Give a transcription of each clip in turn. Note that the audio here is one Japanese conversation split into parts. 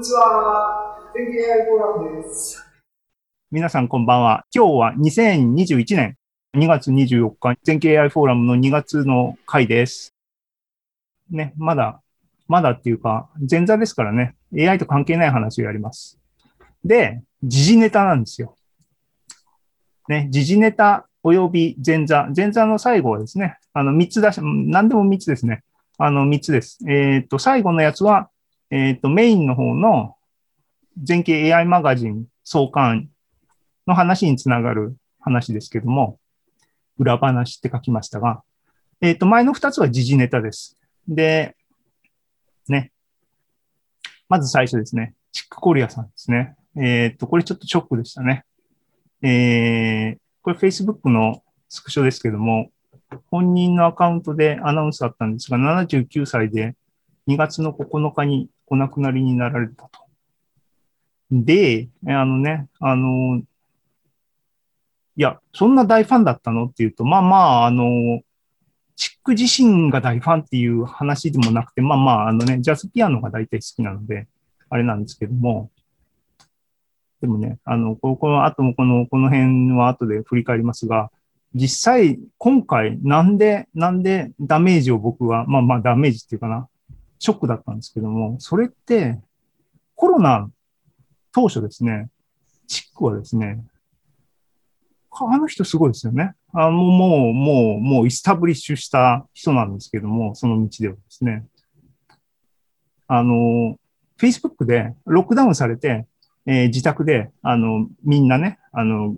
にちは。天気 AI フォーラムです。皆さんこんばんは。今日は2021年2月24日、全景 AI フォーラムの2月の回です。ね、まだ、まだっていうか、前座ですからね、AI と関係ない話をやります。で、時事ネタなんですよ。ね、時事ネタ及び前座。前座の最後はですね、あの、3つ出し、何でも3つですね。あの、3つです。えっ、ー、と、最後のやつは、えっ、ー、と、メインの方の全景 AI マガジン創刊の話につながる話ですけども、裏話って書きましたが、えっ、ー、と、前の2つは時事ネタです。で、ね。まず最初ですね。チックコリアさんですね。えっ、と、これちょっとショックでしたね。えー、これ Facebook のスクショですけども、本人のアカウントでアナウンスあったんですが、79歳で2月の9日にお亡くなりになられたと。で、あのね、あの、いや、そんな大ファンだったのっていうと、まあまあ、あの、チック自身が大ファンっていう話でもなくて、まあまあ、あのね、ジャズピアノが大体好きなので、あれなんですけども、でもね、あの、この後もこの、この辺は後で振り返りますが、実際、今回、なんで、なんでダメージを僕は、まあまあダメージっていうかな、ショックだったんですけども、それって、コロナ当初ですね、チックはですね、あの人すごいですよね。あの、もう、もう、もう、イスタブリッシュした人なんですけども、その道ではですね。あの、Facebook でロックダウンされて、えー、自宅で、あの、みんなね、あの、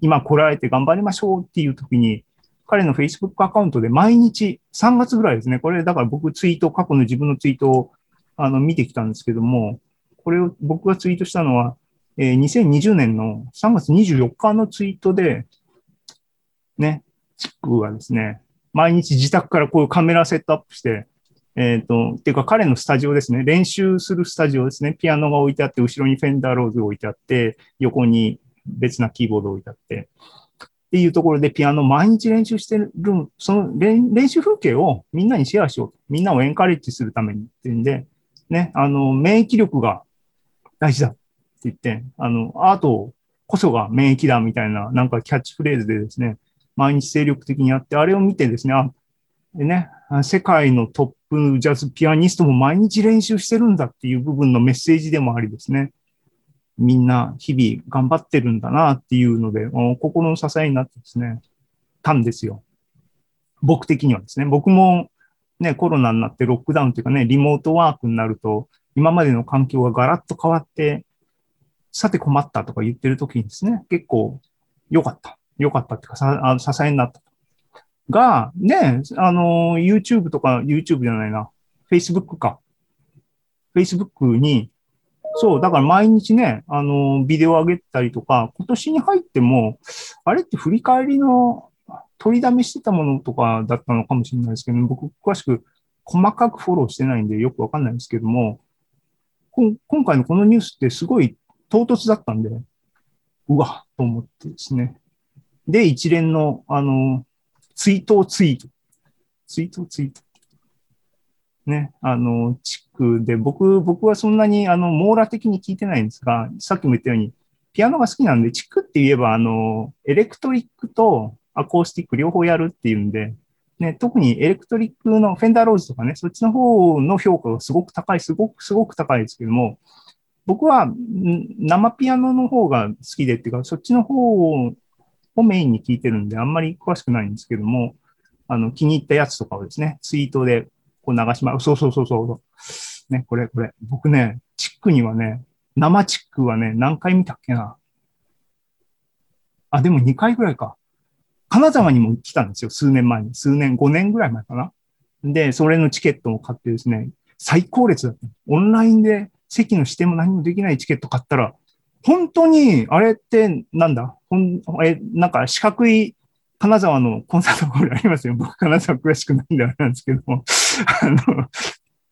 今来られて頑張りましょうっていう時に、彼の Facebook アカウントで毎日、3月ぐらいですね、これだから僕ツイート、過去の自分のツイートをあの見てきたんですけども、これを僕がツイートしたのは、えー、2020年の3月24日のツイートで、ね、チックはですね、毎日自宅からこういうカメラセットアップして、えっ、ー、と、っていうか彼のスタジオですね。練習するスタジオですね。ピアノが置いてあって、後ろにフェンダーローズ置いてあって、横に別なキーボード置いてあって、っていうところでピアノ毎日練習してる、その練習風景をみんなにシェアしようと。みんなをエンカレッジするためにっていうんで、ね、あの、免疫力が大事だって言って、あの、アートこそが免疫だみたいな、なんかキャッチフレーズでですね、毎日精力的にやって、あれを見てですね、あ、でね、世界のトップジャズピアニストも毎日練習してるんだっていう部分のメッセージでもありですね、みんな日々頑張ってるんだなっていうので、心の支えになってですね、たんですよ。僕的にはですね。僕もね、コロナになってロックダウンというかね、リモートワークになると、今までの環境がガラッと変わって、さて困ったとか言ってる時にですね、結構良かった。良かったっていうか、さあ支えになった。が、ね、あの、YouTube とか、YouTube じゃないな、Facebook か。Facebook に、そう、だから毎日ね、あの、ビデオ上げたりとか、今年に入っても、あれって振り返りの取りだめしてたものとかだったのかもしれないですけど、僕詳しく細かくフォローしてないんでよくわかんないんですけども、今回のこのニュースってすごい唐突だったんで、うわ、と思ってですね。で、一連の、あの、ツイートツイート。ツイートツイート。ね、あの、区で、僕、僕はそんなに、あの、網羅的に聞いてないんですが、さっきも言ったように、ピアノが好きなんで、地区って言えば、あの、エレクトリックとアコースティック両方やるっていうんで、ね、特にエレクトリックのフェンダーローズとかね、そっちの方の評価がすごく高い、すごく、すごく高いですけども、僕は生ピアノの方が好きでっていうか、そっちの方をメインに聞いてるんで、あんまり詳しくないんですけども、あの、気に入ったやつとかをですね、ツイートでこう流しま、そうそうそうそう。ね、これ、これ。僕ね、チックにはね、生チックはね、何回見たっけな。あ、でも2回ぐらいか。金沢にも来たんですよ、数年前に。数年、5年ぐらい前かな。で、それのチケットも買ってですね、最高列だった。オンラインで席の指定も何もできないチケット買ったら、本当に、あれってなんだ？ほんえ、なんか四角い金沢のコンサートホールありますよ。僕、金沢詳しくないんであれなんですけども、あの、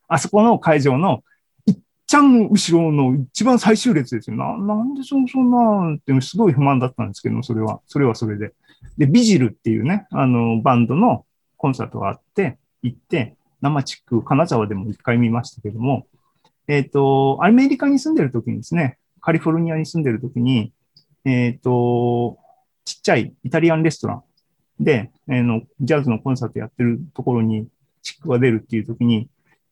あそこの会場の、いっちゃん後ろの一番最終列ですよ。な、なんでそそんなってすごい不満だったんですけど、それは、それはそれで。で、ビジルっていうね、あの、バンドのコンサートがあって、行って、生チック、金沢でも一回見ましたけども、えっ、と、アメリカに住んでる時にですね、カリフォルニアに住んでる時に、えっ、と、ちっちゃいイタリアンレストランで、えの、ジャズのコンサートやってるところにチックが出るっていう時に、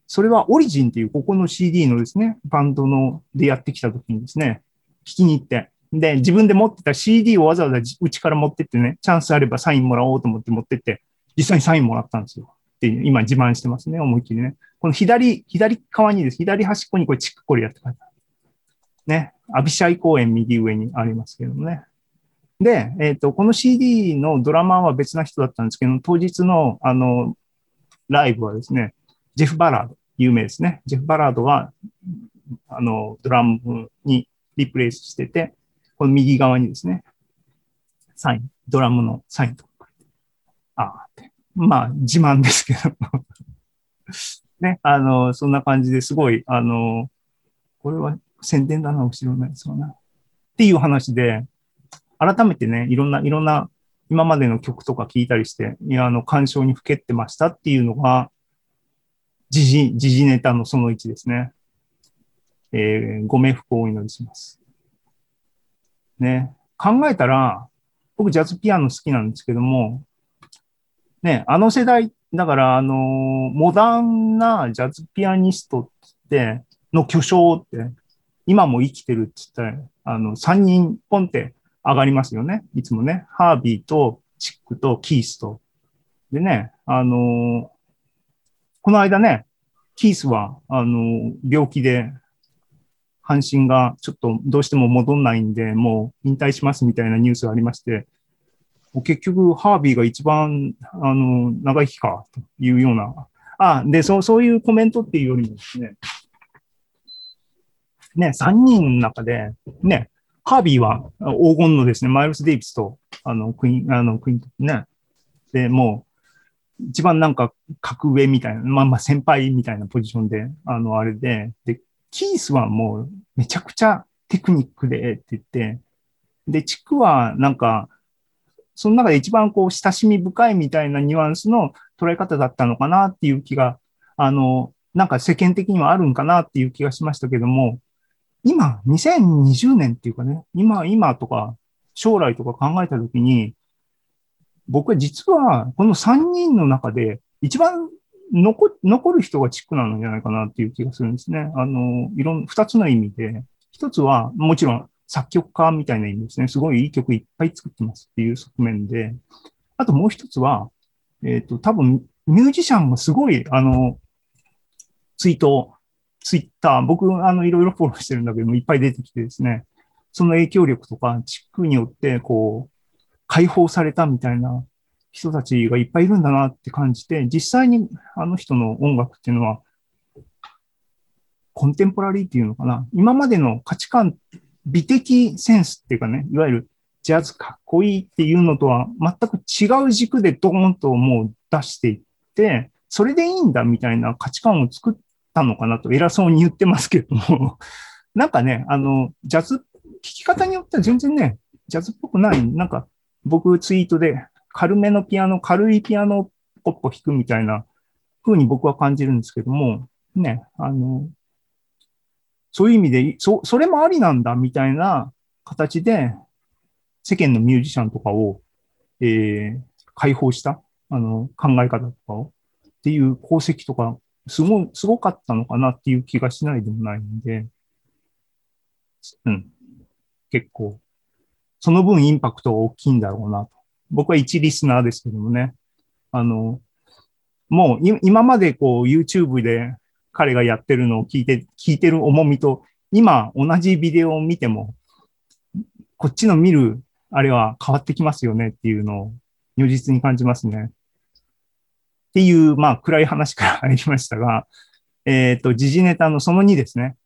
それはオリジンっていうここの CD のですね、バンドのでやってきた時にですね、聞きに行って、で、自分で持ってた CD をわざわざうちから持ってってね、チャンスあればサインもらおうと思って持ってって、実際にサインもらったんですよ。っていう今自慢してますね、思いっきりね。この左、左側にです。左端っこにこれチックコリアって書いてある。ね。アビシャイ公園右上にありますけどもね。で、えっ、と、この CD のドラマは別な人だったんですけど、当日の、あの、ライブはですね、ジェフ・バラード、有名ですね。ジェフ・バラードは、あの、ドラムにリプレイスしてて、この右側にですね、サイン、ドラムのサインとか。ああって。まあ、自慢ですけど。ね、あの、そんな感じですごい、あの、これは宣伝だな、後ろのやつはな。っていう話で、改めてね、いろんな、いろんな、今までの曲とか聞いたりして、いや、あの、感傷にふけってましたっていうのが、時事、時事ネタのその1ですね。えーご冥福をお祈りします。ね。考えたら、僕ジャズピアノ好きなんですけども、ね、あの世代、だから、あのーモダンなジャズピアニストって、の巨匠って、今も生きてるって言ったら、あの、3人ポンって上がりますよね。いつもね。ハービーとチックとキースと。でね、あのこの間ね、キースは、あの病気で、半身がちょっとどうしても戻んないんで、もう引退しますみたいなニュースがありまして、結局、ハービーが一番、あの、長生きか、というような。あ、で、そう、そういうコメントっていうよりもですね、ね、3人の中で、ね、ハービーは黄金のですね、マイルス・デイビスと、あの、クイーン、あの、クイーンね、で、もう、一番なんか、格上みたいな、まあまあ先輩みたいなポジションで、あの、あれで、で、キースはもう、めちゃくちゃテクニックでって言って、で、チクはなんか、その中で一番こう、親しみ深いみたいなニュアンスの捉え方だったのかなっていう気が、あの、なんか世間的にはあるんかなっていう気がしましたけども、今、2020年っていうかね、今、今とか、将来とか考えたときに、僕は実は、この3人の中で、一番残残る人がチックなんじゃないかなっていう気がするんですね。あの、いろん、二つの意味で、一つは、もちろん作曲家みたいな意味ですね。すごいいい曲いっぱい作ってますっていう側面で、あともう一つは、えっ、と、多分、ミュージシャンがすごい、あの、ツイート、ツイッター、僕、あの、いろいろフォローしてるんだけども、いっぱい出てきてですね、その影響力とか、チックによって、こう、解放されたみたいな人たちがいっぱいいるんだなって感じて、実際にあの人の音楽っていうのは、コンテンポラリーっていうのかな。今までの価値観、美的センスっていうかね、いわゆるジャズかっこいいっていうのとは全く違う軸でドーンともう出していって、それでいいんだみたいな価値観を作ったのかなと偉そうに言ってますけども、なんかね、あの、ジャズ、聴き方によっては全然ね、ジャズっぽくない、なんか僕ツイートで軽めのピアノ、軽いピアノをポッポ弾くみたいな風に僕は感じるんですけども、ね、あの、そういう意味で、そ、それもありなんだみたいな形で、世間のミュージシャンとかを、えー、解放した、あの、考え方とかを、っていう功績とか、すご、すごかったのかなっていう気がしないでもないんで、うん。結構、その分インパクトが大きいんだろうなと。僕は一リスナーですけどもね。あの、もう今までこう YouTube で彼がやってるのを聞いて、聞いてる重みと、今同じビデオを見ても、こっちの見るあれは変わってきますよねっていうのを如実に感じますね。っていう、まあ暗い話から入りましたが、えっ、と、時事ネタのその2ですね。